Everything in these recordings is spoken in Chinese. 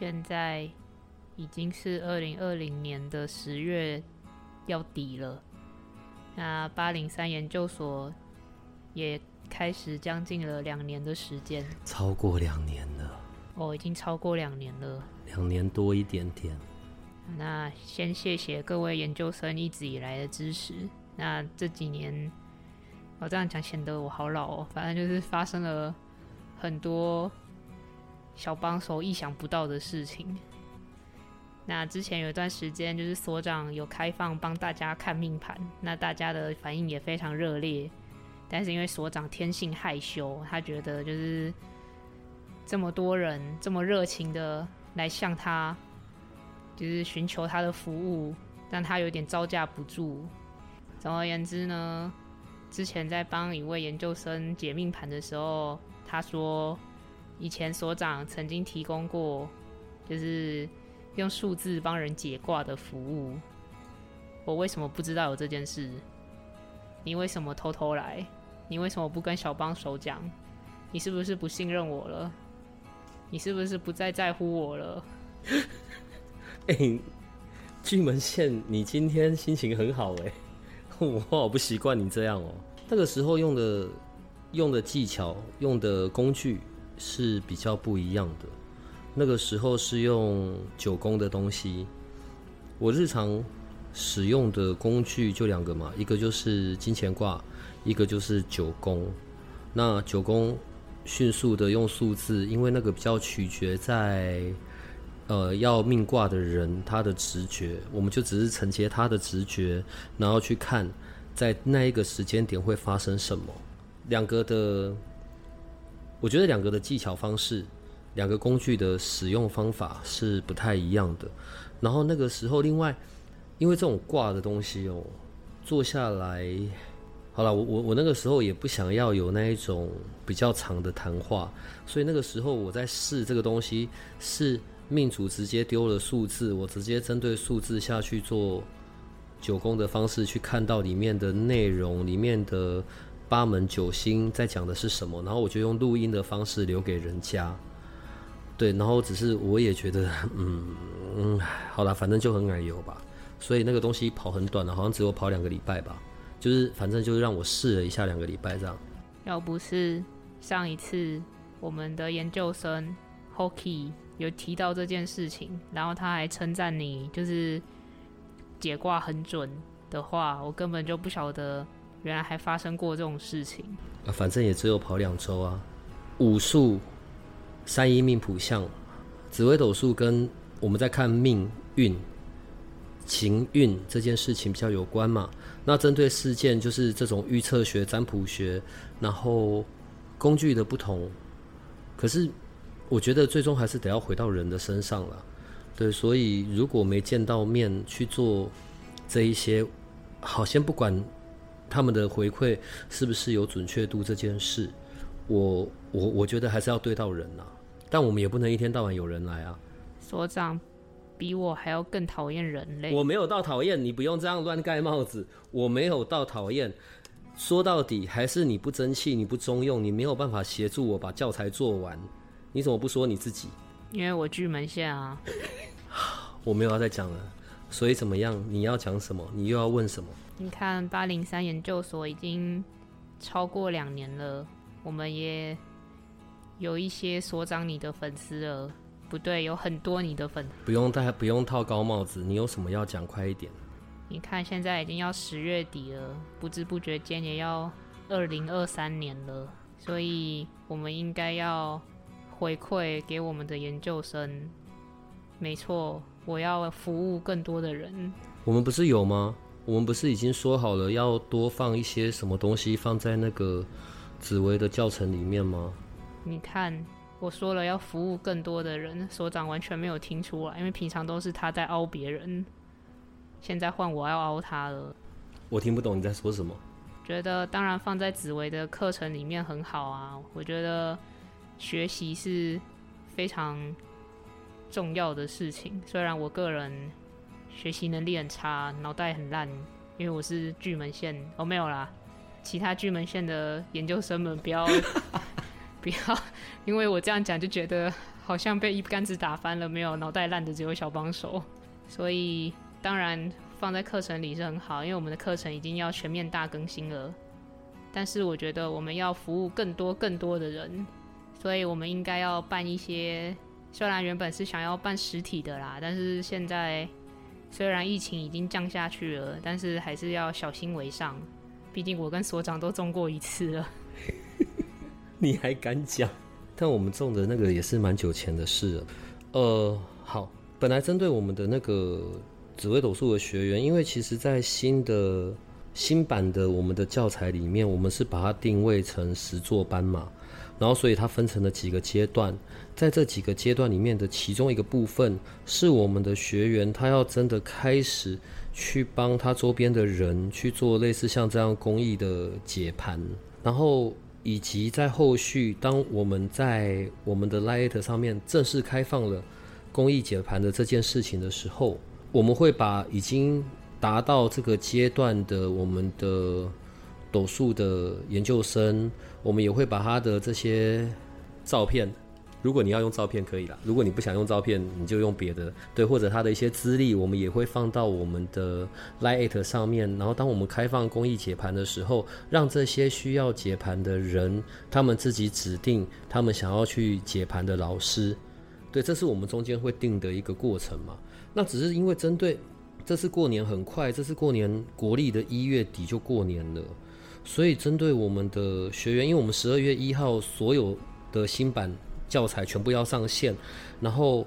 现在已经是二零二零年的十月要底了，那八零三研究所也开始将近了两年的时间，超过两年了，哦，已经超过两年了，两年多一点点。那先谢谢各位研究生一直以来的支持。那这几年，我这样讲显得我好老哦，反正就是发生了很多。小帮手意想不到的事情。那之前有一段时间，就是所长有开放帮大家看命盘，那大家的反应也非常热烈。但是因为所长天性害羞，他觉得就是这么多人这么热情的来向他，就是寻求他的服务，让他有点招架不住。总而言之呢，之前在帮一位研究生解命盘的时候，他说。以前所长曾经提供过，就是用数字帮人解卦的服务。我为什么不知道有这件事？你为什么偷偷来？你为什么不跟小帮手讲？你是不是不信任我了？你是不是不再在乎我了？哎，巨门县，你今天心情很好哎，我好不习惯你这样哦。那个时候用的用的技巧，用的工具。是比较不一样的。那个时候是用九宫的东西，我日常使用的工具就两个嘛，一个就是金钱卦，一个就是九宫。那九宫迅速的用数字，因为那个比较取决在呃要命卦的人他的直觉，我们就只是承接他的直觉，然后去看在那一个时间点会发生什么。两个的。我觉得两个的技巧方式，两个工具的使用方法是不太一样的。然后那个时候，另外，因为这种挂的东西哦，坐下来，好了，我我我那个时候也不想要有那一种比较长的谈话，所以那个时候我在试这个东西，是命主直接丢了数字，我直接针对数字下去做九宫的方式去看到里面的内容，里面的。八门九星在讲的是什么？然后我就用录音的方式留给人家，对，然后只是我也觉得，嗯嗯，好了，反正就很矮油吧。所以那个东西跑很短了，好像只有跑两个礼拜吧。就是反正就是让我试了一下两个礼拜这样。要不是上一次我们的研究生 Hockey 有提到这件事情，然后他还称赞你就是解卦很准的话，我根本就不晓得。原来还发生过这种事情啊！反正也只有跑两周啊。武术、三一命谱相、紫微斗数跟我们在看命运、情运这件事情比较有关嘛。那针对事件就是这种预测学、占卜学，然后工具的不同。可是我觉得最终还是得要回到人的身上了。对，所以如果没见到面去做这一些，好，先不管。他们的回馈是不是有准确度这件事，我我我觉得还是要对到人呐。但我们也不能一天到晚有人来啊。所长比我还要更讨厌人类。我没有到讨厌，你不用这样乱盖帽子。我没有到讨厌，说到底还是你不争气，你不中用，你没有办法协助我把教材做完。你怎么不说你自己？因为我巨门线啊。我没有要再讲了。所以怎么样？你要讲什么？你又要问什么？你看，八零三研究所已经超过两年了，我们也有一些所长你的粉丝了，不对，有很多你的粉。不用戴，不用套高帽子。你有什么要讲？快一点。你看，现在已经要十月底了，不知不觉间也要二零二三年了，所以我们应该要回馈给我们的研究生。没错，我要服务更多的人。我们不是有吗？我们不是已经说好了要多放一些什么东西放在那个紫薇的教程里面吗？你看，我说了要服务更多的人，所长完全没有听出来，因为平常都是他在凹别人，现在换我要凹他了。我听不懂你在说什么。觉得当然放在紫薇的课程里面很好啊，我觉得学习是非常重要的事情。虽然我个人学习能力很差，脑袋很烂，因为我是巨门线，哦没有啦，其他巨门线的研究生们不要 不要，因为我这样讲就觉得好像被一竿子打翻了，没有脑袋烂的只有小帮手，所以当然。放在课程里是很好，因为我们的课程已经要全面大更新了。但是我觉得我们要服务更多更多的人，所以我们应该要办一些。虽然原本是想要办实体的啦，但是现在虽然疫情已经降下去了，但是还是要小心为上。毕竟我跟所长都中过一次了。你还敢讲？但我们中的那个也是蛮久前的事了。呃，好，本来针对我们的那个。紫微斗数的学员，因为其实，在新的新版的我们的教材里面，我们是把它定位成十座班嘛，然后所以它分成了几个阶段，在这几个阶段里面的其中一个部分，是我们的学员他要真的开始去帮他周边的人去做类似像这样公益的解盘，然后以及在后续，当我们在我们的 Light 上面正式开放了公益解盘的这件事情的时候。我们会把已经达到这个阶段的我们的斗数的研究生，我们也会把他的这些照片，如果你要用照片可以啦，如果你不想用照片，你就用别的，对，或者他的一些资历，我们也会放到我们的 Lite 上面。然后当我们开放公益解盘的时候，让这些需要解盘的人，他们自己指定他们想要去解盘的老师，对，这是我们中间会定的一个过程嘛。那只是因为针对这次过年很快，这次过年国历的一月底就过年了，所以针对我们的学员，因为我们十二月一号所有的新版教材全部要上线，然后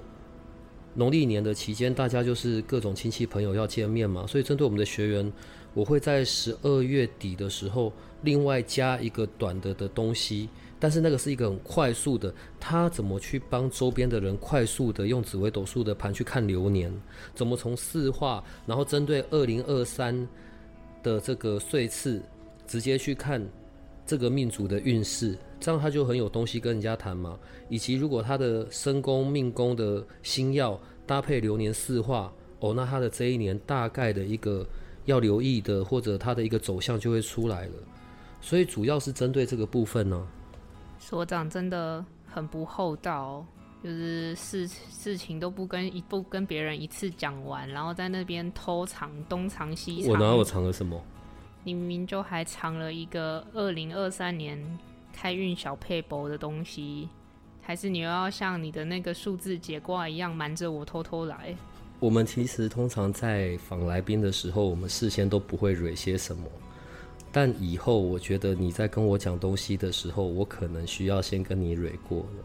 农历年的期间，大家就是各种亲戚朋友要见面嘛，所以针对我们的学员，我会在十二月底的时候另外加一个短的的东西。但是那个是一个很快速的，他怎么去帮周边的人快速的用紫微斗数的盘去看流年？怎么从四化，然后针对二零二三的这个岁次，直接去看这个命主的运势，这样他就很有东西跟人家谈嘛。以及如果他的身宫命宫的星耀搭配流年四化，哦，那他的这一年大概的一个要留意的，或者他的一个走向就会出来了。所以主要是针对这个部分呢。所长真的很不厚道，就是事事情都不跟一不跟别人一次讲完，然后在那边偷藏东藏西藏。我哪有藏了什么？你明明就还藏了一个二零二三年开运小配博的东西，还是你又要像你的那个数字解卦一样瞒着我偷偷来？我们其实通常在访来宾的时候，我们事先都不会蕊些什么。但以后我觉得你在跟我讲东西的时候，我可能需要先跟你蕊过了。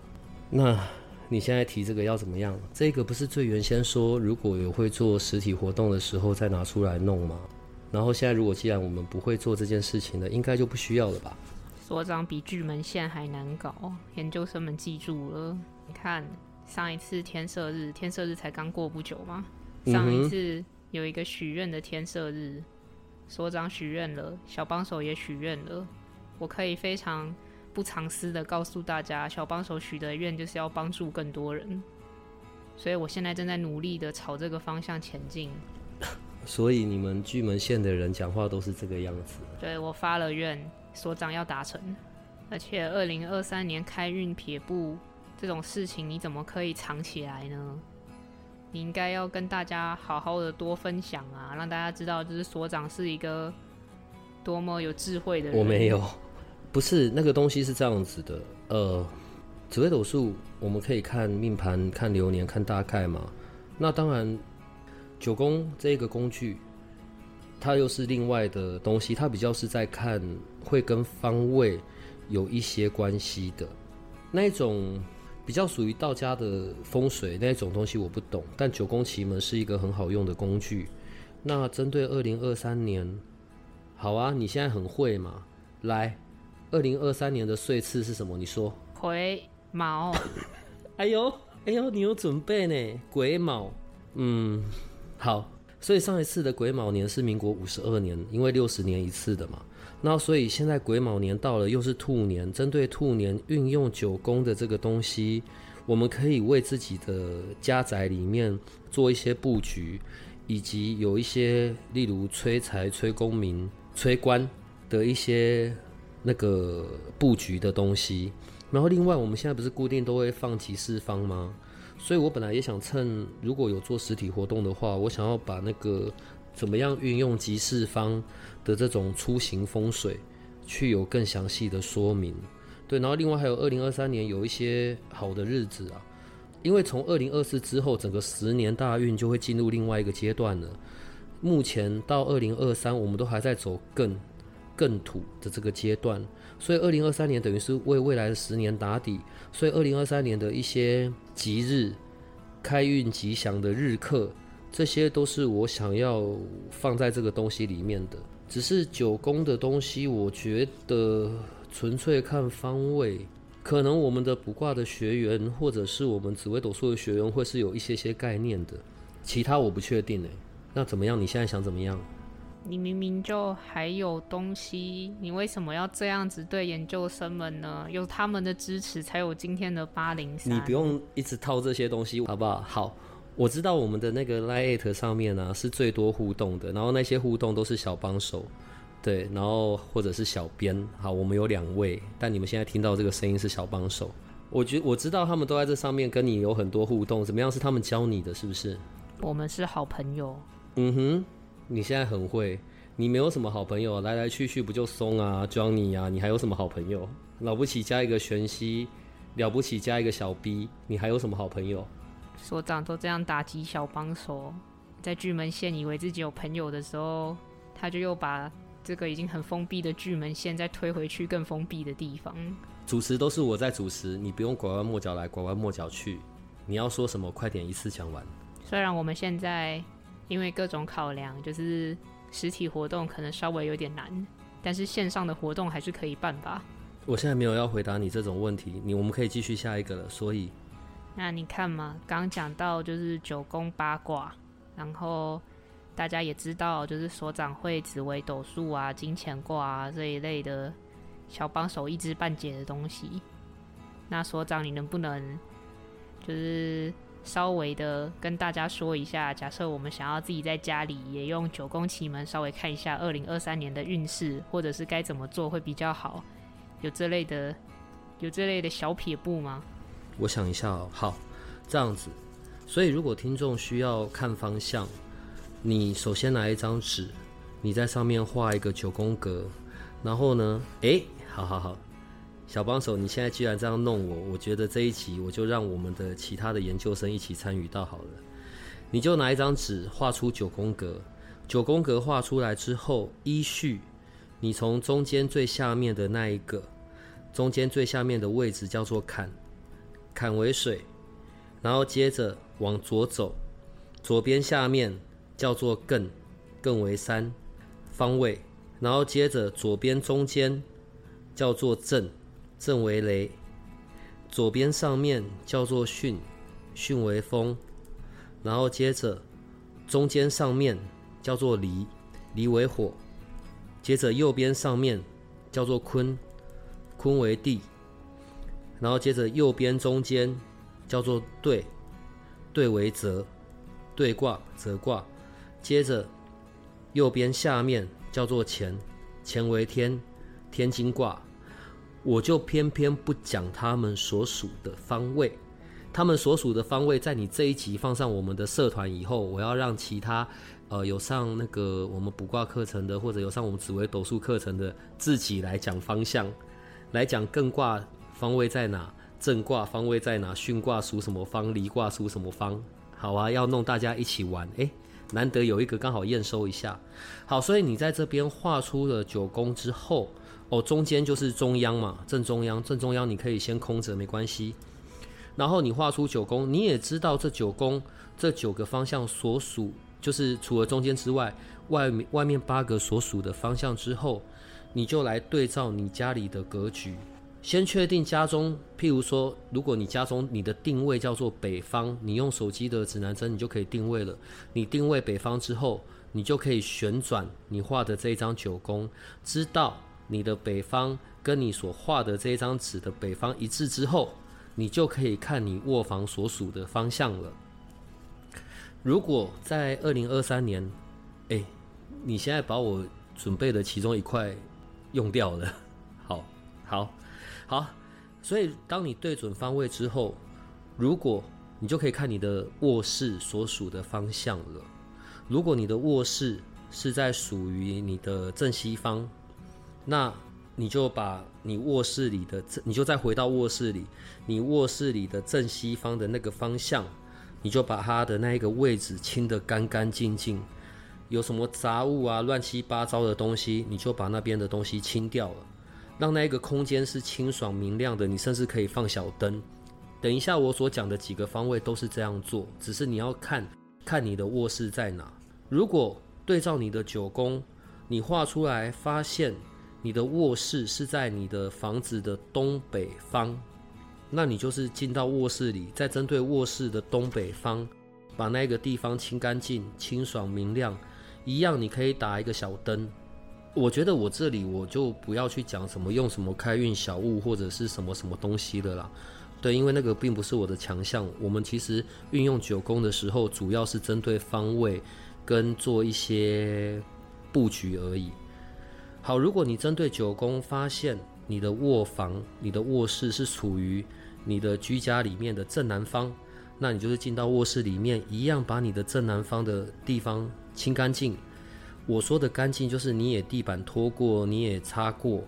那你现在提这个要怎么样？这个不是最原先说如果有会做实体活动的时候再拿出来弄吗？然后现在如果既然我们不会做这件事情了，应该就不需要了吧？所长比巨门线还难搞，研究生们记住了。你看上一次天色日，天色日才刚过不久吗？上一次有一个许愿的天色日。所长许愿了，小帮手也许愿了。我可以非常不藏私的告诉大家，小帮手许的愿就是要帮助更多人，所以我现在正在努力的朝这个方向前进。所以你们巨门县的人讲话都是这个样子。对我发了愿，所长要达成。而且二零二三年开运撇步这种事情，你怎么可以藏起来呢？你应该要跟大家好好的多分享啊，让大家知道，就是所长是一个多么有智慧的人。我没有，不是那个东西是这样子的。呃，紫微斗数我们可以看命盘、看流年、看大概嘛。那当然，九宫这个工具，它又是另外的东西，它比较是在看会跟方位有一些关系的那种。比较属于道家的风水那种东西我不懂，但九宫奇门是一个很好用的工具。那针对二零二三年，好啊，你现在很会嘛？来，二零二三年的岁次是什么？你说癸卯，哎呦，哎呦，你有准备呢？癸卯，嗯，好。所以上一次的癸卯年是民国五十二年，因为六十年一次的嘛。那所以现在癸卯年到了，又是兔年，针对兔年运用九宫的这个东西，我们可以为自己的家宅里面做一些布局，以及有一些例如催财、催功名、催官的一些那个布局的东西。然后另外，我们现在不是固定都会放集市方吗？所以我本来也想趁如果有做实体活动的话，我想要把那个怎么样运用集市方的这种出行风水，去有更详细的说明。对，然后另外还有二零二三年有一些好的日子啊，因为从二零二四之后，整个十年大运就会进入另外一个阶段了。目前到二零二三，我们都还在走更更土的这个阶段。所以，二零二三年等于是为未来的十年打底。所以，二零二三年的一些吉日、开运吉祥的日课，这些都是我想要放在这个东西里面的。只是九宫的东西，我觉得纯粹看方位，可能我们的卜卦的学员，或者是我们紫微斗数的学员，会是有一些些概念的。其他我不确定诶。那怎么样？你现在想怎么样？你明明就还有东西，你为什么要这样子对研究生们呢？有他们的支持，才有今天的八零三。你不用一直套这些东西，好不好？好，我知道我们的那个 Lite 上面呢是最多互动的，然后那些互动都是小帮手，对，然后或者是小编。好，我们有两位，但你们现在听到这个声音是小帮手。我觉我知道他们都在这上面跟你有很多互动，怎么样？是他们教你的，是不是？我们是好朋友。嗯哼。你现在很会，你没有什么好朋友，来来去去不就松啊、Johnny 啊，你还有什么好朋友？了不起加一个玄熙，了不起加一个小 B，你还有什么好朋友？所长都这样打击小帮手，在巨门县以为自己有朋友的时候，他就又把这个已经很封闭的巨门县再推回去更封闭的地方。主持都是我在主持，你不用拐弯抹角来，拐弯抹角去。你要说什么，快点一次讲完。虽然我们现在。因为各种考量，就是实体活动可能稍微有点难，但是线上的活动还是可以办吧。我现在没有要回答你这种问题，你我们可以继续下一个了。所以，那你看嘛，刚讲到就是九宫八卦，然后大家也知道，就是所长会紫微斗数啊、金钱卦啊这一类的小帮手一知半解的东西。那所长，你能不能就是？稍微的跟大家说一下，假设我们想要自己在家里也用九宫奇门稍微看一下二零二三年的运势，或者是该怎么做会比较好，有这类的有这类的小撇步吗？我想一下哦，好，这样子，所以如果听众需要看方向，你首先拿一张纸，你在上面画一个九宫格，然后呢，诶，好好好。小帮手，你现在既然这样弄我，我觉得这一集我就让我们的其他的研究生一起参与到好了。你就拿一张纸画出九宫格，九宫格画出来之后，依序，你从中间最下面的那一个，中间最下面的位置叫做坎，坎为水，然后接着往左走，左边下面叫做艮，艮为山，方位，然后接着左边中间叫做震。正为雷，左边上面叫做巽，巽为风，然后接着中间上面叫做离，离为火，接着右边上面叫做坤，坤为地，然后接着右边中间叫做兑，兑为泽，兑卦泽卦，接着右边下面叫做乾，乾为天，天金卦。我就偏偏不讲他们所属的方位，他们所属的方位，在你这一集放上我们的社团以后，我要让其他，呃，有上那个我们卜卦课程的，或者有上我们紫微斗数课程的，自己来讲方向，来讲艮卦方位在哪，正卦方位在哪，巽卦属什么方，离卦属什么方，好啊，要弄大家一起玩，诶，难得有一个刚好验收一下，好，所以你在这边画出了九宫之后。哦，中间就是中央嘛，正中央，正中央你可以先空着没关系。然后你画出九宫，你也知道这九宫这九个方向所属，就是除了中间之外，外面外面八个所属的方向之后，你就来对照你家里的格局，先确定家中，譬如说，如果你家中你的定位叫做北方，你用手机的指南针，你就可以定位了。你定位北方之后，你就可以旋转你画的这一张九宫，知道你的北方跟你所画的这一张纸的北方一致之后，你就可以看你卧房所属的方向了。如果在二零二三年，哎，你现在把我准备的其中一块用掉了，好，好。好，所以当你对准方位之后，如果你就可以看你的卧室所属的方向了。如果你的卧室是在属于你的正西方，那你就把你卧室里的，你就再回到卧室里，你卧室里的正西方的那个方向，你就把它的那一个位置清得干干净净，有什么杂物啊、乱七八糟的东西，你就把那边的东西清掉了。让那一个空间是清爽明亮的，你甚至可以放小灯。等一下我所讲的几个方位都是这样做，只是你要看看你的卧室在哪。如果对照你的九宫，你画出来发现你的卧室是在你的房子的东北方，那你就是进到卧室里，再针对卧室的东北方，把那个地方清干净、清爽明亮，一样你可以打一个小灯。我觉得我这里我就不要去讲什么用什么开运小物或者是什么什么东西的啦，对，因为那个并不是我的强项。我们其实运用九宫的时候，主要是针对方位跟做一些布局而已。好，如果你针对九宫发现你的卧房、你的卧室是处于你的居家里面的正南方，那你就是进到卧室里面，一样把你的正南方的地方清干净。我说的干净，就是你也地板拖过，你也擦过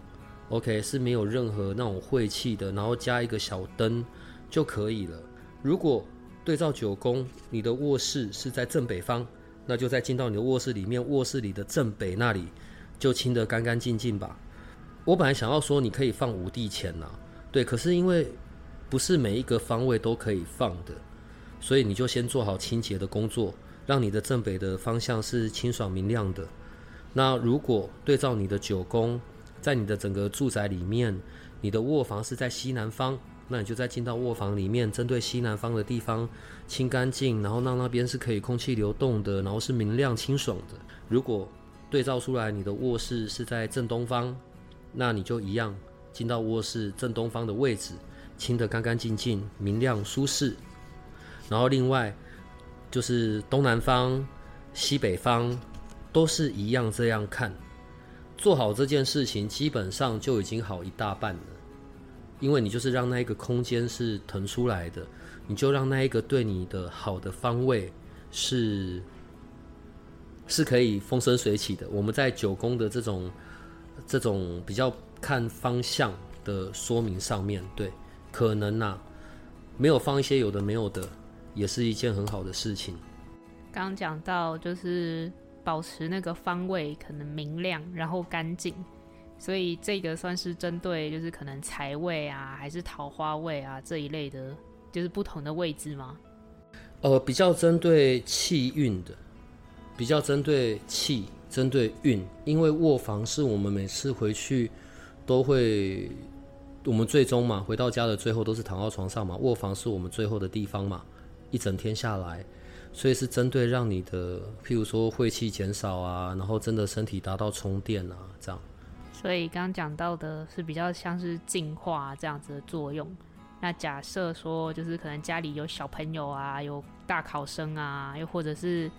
，OK，是没有任何那种晦气的，然后加一个小灯就可以了。如果对照九宫，你的卧室是在正北方，那就再进到你的卧室里面，卧室里的正北那里就清得干干净净吧。我本来想要说你可以放五帝钱呐，对，可是因为不是每一个方位都可以放的，所以你就先做好清洁的工作。让你的正北的方向是清爽明亮的。那如果对照你的九宫，在你的整个住宅里面，你的卧房是在西南方，那你就在进到卧房里面，针对西南方的地方清干净，然后让那边是可以空气流动的，然后是明亮清爽的。如果对照出来你的卧室是在正东方，那你就一样进到卧室正东方的位置，清得干干净净、明亮舒适。然后另外。就是东南方、西北方都是一样这样看，做好这件事情基本上就已经好一大半了。因为你就是让那一个空间是腾出来的，你就让那一个对你的好的方位是是可以风生水起的。我们在九宫的这种这种比较看方向的说明上面对，可能呐没有放一些有的没有的。也是一件很好的事情。刚刚讲到，就是保持那个方位可能明亮，然后干净，所以这个算是针对就是可能财位啊，还是桃花位啊这一类的，就是不同的位置吗？呃，比较针对气运的，比较针对气，针对运，因为卧房是我们每次回去都会，我们最终嘛，回到家的最后都是躺到床上嘛，卧房是我们最后的地方嘛。一整天下来，所以是针对让你的，譬如说晦气减少啊，然后真的身体达到充电啊，这样。所以刚刚讲到的是比较像是净化这样子的作用。那假设说，就是可能家里有小朋友啊，有大考生啊，又或者是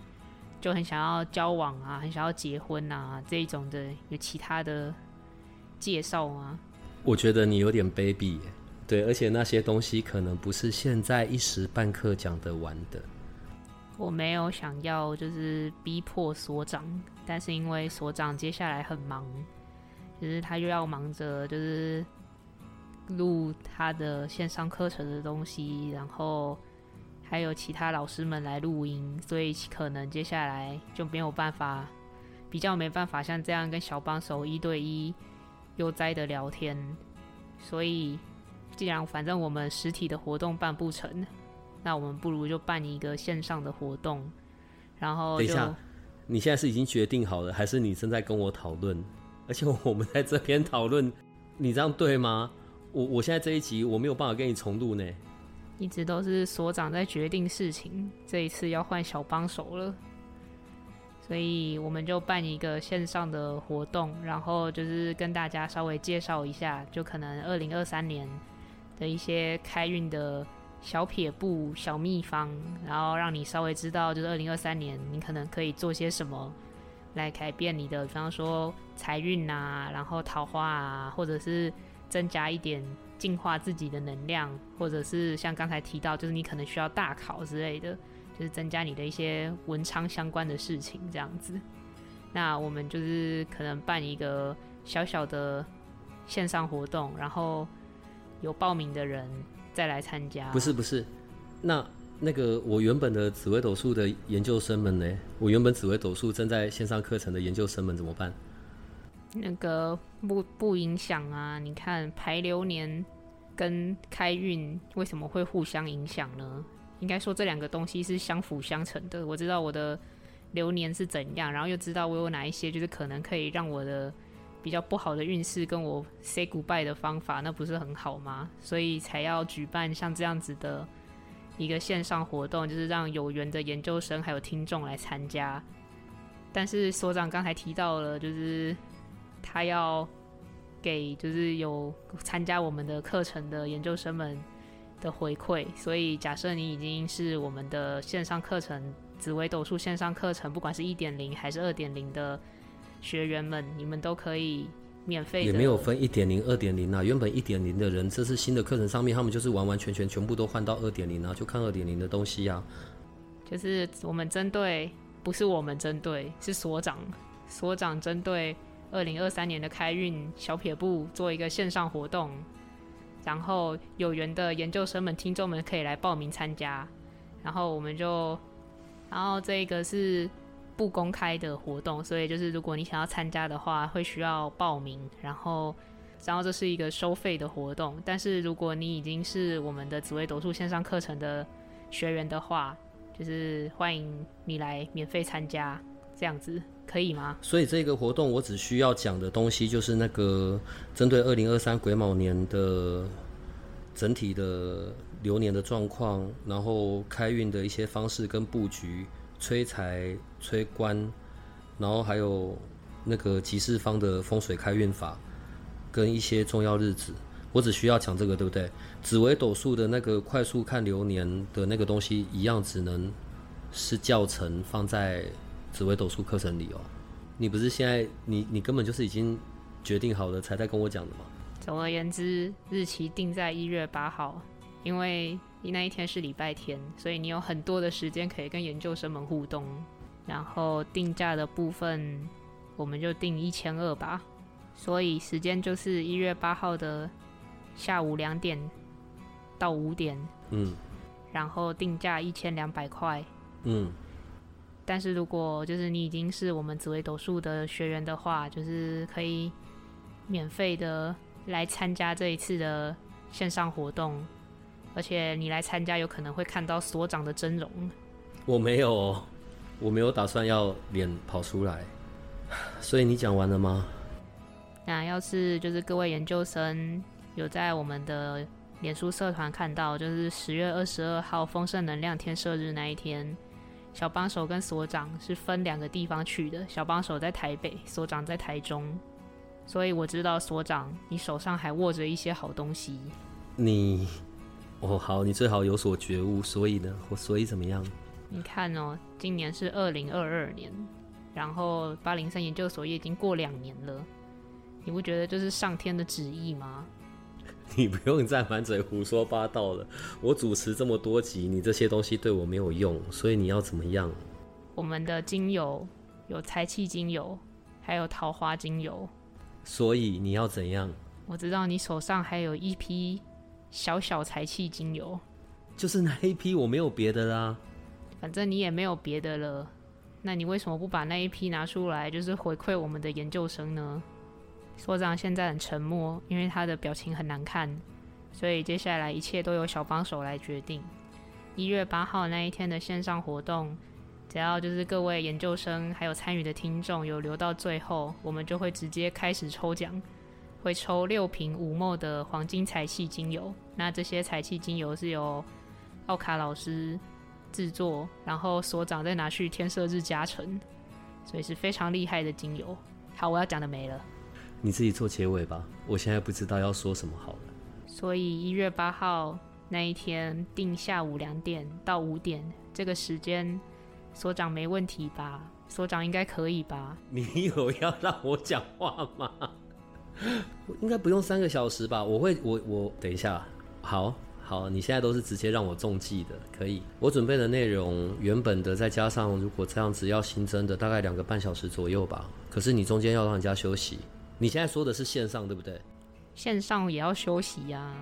就很想要交往啊，很想要结婚啊这一种的，有其他的介绍吗？我觉得你有点卑鄙。对，而且那些东西可能不是现在一时半刻讲得完的。我没有想要就是逼迫所长，但是因为所长接下来很忙，就是他又要忙着就是录他的线上课程的东西，然后还有其他老师们来录音，所以可能接下来就没有办法，比较没办法像这样跟小帮手一对一悠哉的聊天，所以。既然反正我们实体的活动办不成，那我们不如就办一个线上的活动。然后，等一下，你现在是已经决定好了，还是你正在跟我讨论？而且我们在这边讨论，你这样对吗？我我现在这一集我没有办法跟你重录呢。一直都是所长在决定事情，这一次要换小帮手了，所以我们就办一个线上的活动，然后就是跟大家稍微介绍一下，就可能二零二三年的一些开运的小撇步、小秘方，然后让你稍微知道，就是二零二三年你可能可以做些什么来改变你的，比方说财运啊，然后桃花啊，或者是增加一点。净化自己的能量，或者是像刚才提到，就是你可能需要大考之类的，就是增加你的一些文昌相关的事情这样子。那我们就是可能办一个小小的线上活动，然后有报名的人再来参加。不是不是，那那个我原本的紫微斗数的研究生们呢？我原本紫微斗数正在线上课程的研究生们怎么办？那个不不影响啊？你看排流年跟开运为什么会互相影响呢？应该说这两个东西是相辅相成的。我知道我的流年是怎样，然后又知道我有哪一些就是可能可以让我的比较不好的运势跟我 say goodbye 的方法，那不是很好吗？所以才要举办像这样子的一个线上活动，就是让有缘的研究生还有听众来参加。但是所长刚才提到了，就是。他要给就是有参加我们的课程的研究生们的回馈，所以假设你已经是我们的线上课程紫微斗数线上课程，不管是一点零还是二点零的学员们，你们都可以免费。也没有分一点零、二点零啊，原本一点零的人，这是新的课程上面，他们就是完完全全全部都换到二点零啊，就看二点零的东西啊。就是我们针对，不是我们针对，是所长，所长针对。二零二三年的开运小撇步做一个线上活动，然后有缘的研究生们、听众们可以来报名参加。然后我们就，然后这个是不公开的活动，所以就是如果你想要参加的话，会需要报名。然后，然后这是一个收费的活动。但是如果你已经是我们的紫微斗数线上课程的学员的话，就是欢迎你来免费参加，这样子。可以吗？所以这个活动我只需要讲的东西就是那个针对二零二三癸卯年的整体的流年的状况，然后开运的一些方式跟布局、催财、催官，然后还有那个集市方的风水开运法跟一些重要日子，我只需要讲这个，对不对？紫微斗数的那个快速看流年的那个东西，一样只能是教程放在。紫微斗数课程里哦，你不是现在你你根本就是已经决定好了才在跟我讲的吗？总而言之，日期定在一月八号，因为那一天是礼拜天，所以你有很多的时间可以跟研究生们互动。然后定价的部分，我们就定一千二吧。所以时间就是一月八号的下午两点到五点。嗯。然后定价一千两百块。嗯。但是如果就是你已经是我们紫微斗数的学员的话，就是可以免费的来参加这一次的线上活动，而且你来参加有可能会看到所长的真容。我没有，我没有打算要脸跑出来，所以你讲完了吗？那要是就是各位研究生有在我们的脸书社团看到，就是十月二十二号丰盛能量天赦日那一天。小帮手跟所长是分两个地方去的，小帮手在台北，所长在台中，所以我知道所长你手上还握着一些好东西。你，哦好，你最好有所觉悟。所以呢，我所以怎么样？你看哦，今年是二零二二年，然后八零三研究所也已经过两年了，你不觉得这是上天的旨意吗？你不用再满嘴胡说八道了。我主持这么多集，你这些东西对我没有用，所以你要怎么样？我们的精油有财气精油，还有桃花精油。所以你要怎样？我知道你手上还有一批小小财气精油，就是那一批，我没有别的啦。反正你也没有别的了，那你为什么不把那一批拿出来，就是回馈我们的研究生呢？所长现在很沉默，因为他的表情很难看，所以接下来一切都由小帮手来决定。一月八号那一天的线上活动，只要就是各位研究生还有参与的听众有留到最后，我们就会直接开始抽奖。会抽六瓶五墨的黄金彩气精油。那这些彩气精油是由奥卡老师制作，然后所长再拿去天色日加成，所以是非常厉害的精油。好，我要讲的没了。你自己做结尾吧，我现在不知道要说什么好了。所以一月八号那一天定下午两点到五点这个时间，所长没问题吧？所长应该可以吧？你有要让我讲话吗？应该不用三个小时吧？我会，我我等一下，好好，你现在都是直接让我中计的，可以。我准备的内容原本的再加上，如果这样子要新增的，大概两个半小时左右吧。可是你中间要让人家休息，你现在说的是线上对不对？线上也要休息呀。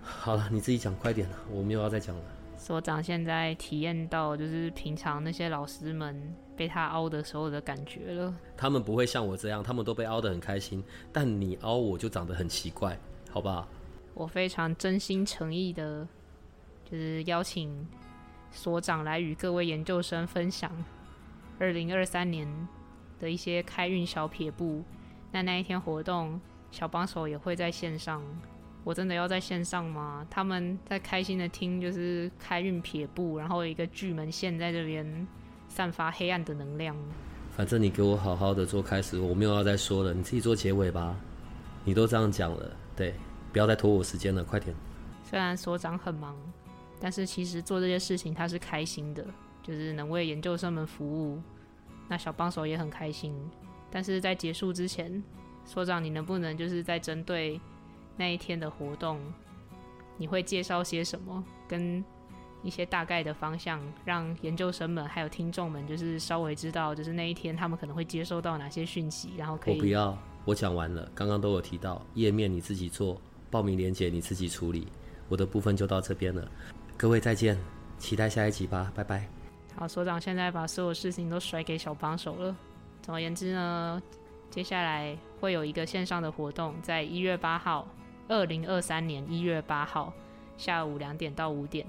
好了，你自己讲快点了，我没有要再讲了。所长现在体验到就是平常那些老师们被他凹的时候的感觉了。他们不会像我这样，他们都被凹得很开心，但你凹我就长得很奇怪，好不好？我非常真心诚意的，就是邀请所长来与各位研究生分享二零二三年的一些开运小撇步。那那一天活动，小帮手也会在线上。我真的要在线上吗？他们在开心的听，就是开运撇步，然后一个巨门线在这边散发黑暗的能量。反正你给我好好的做开始，我没有要再说了，你自己做结尾吧。你都这样讲了，对，不要再拖我时间了，快点。虽然所长很忙，但是其实做这些事情他是开心的，就是能为研究生们服务。那小帮手也很开心。但是在结束之前，所长你能不能就是在针对那一天的活动，你会介绍些什么，跟一些大概的方向，让研究生们还有听众们就是稍微知道，就是那一天他们可能会接收到哪些讯息，然后可以。我不要，我讲完了，刚刚都有提到，页面你自己做，报名链接你自己处理，我的部分就到这边了。各位再见，期待下一集吧，拜拜。好，所长现在把所有事情都甩给小帮手了。总而言之呢，接下来会有一个线上的活动，在一月八号，二零二三年一月八号下午两点到五点。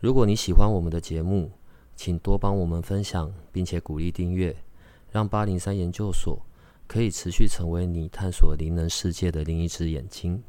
如果你喜欢我们的节目，请多帮我们分享，并且鼓励订阅，让八零三研究所可以持续成为你探索灵能世界的另一只眼睛。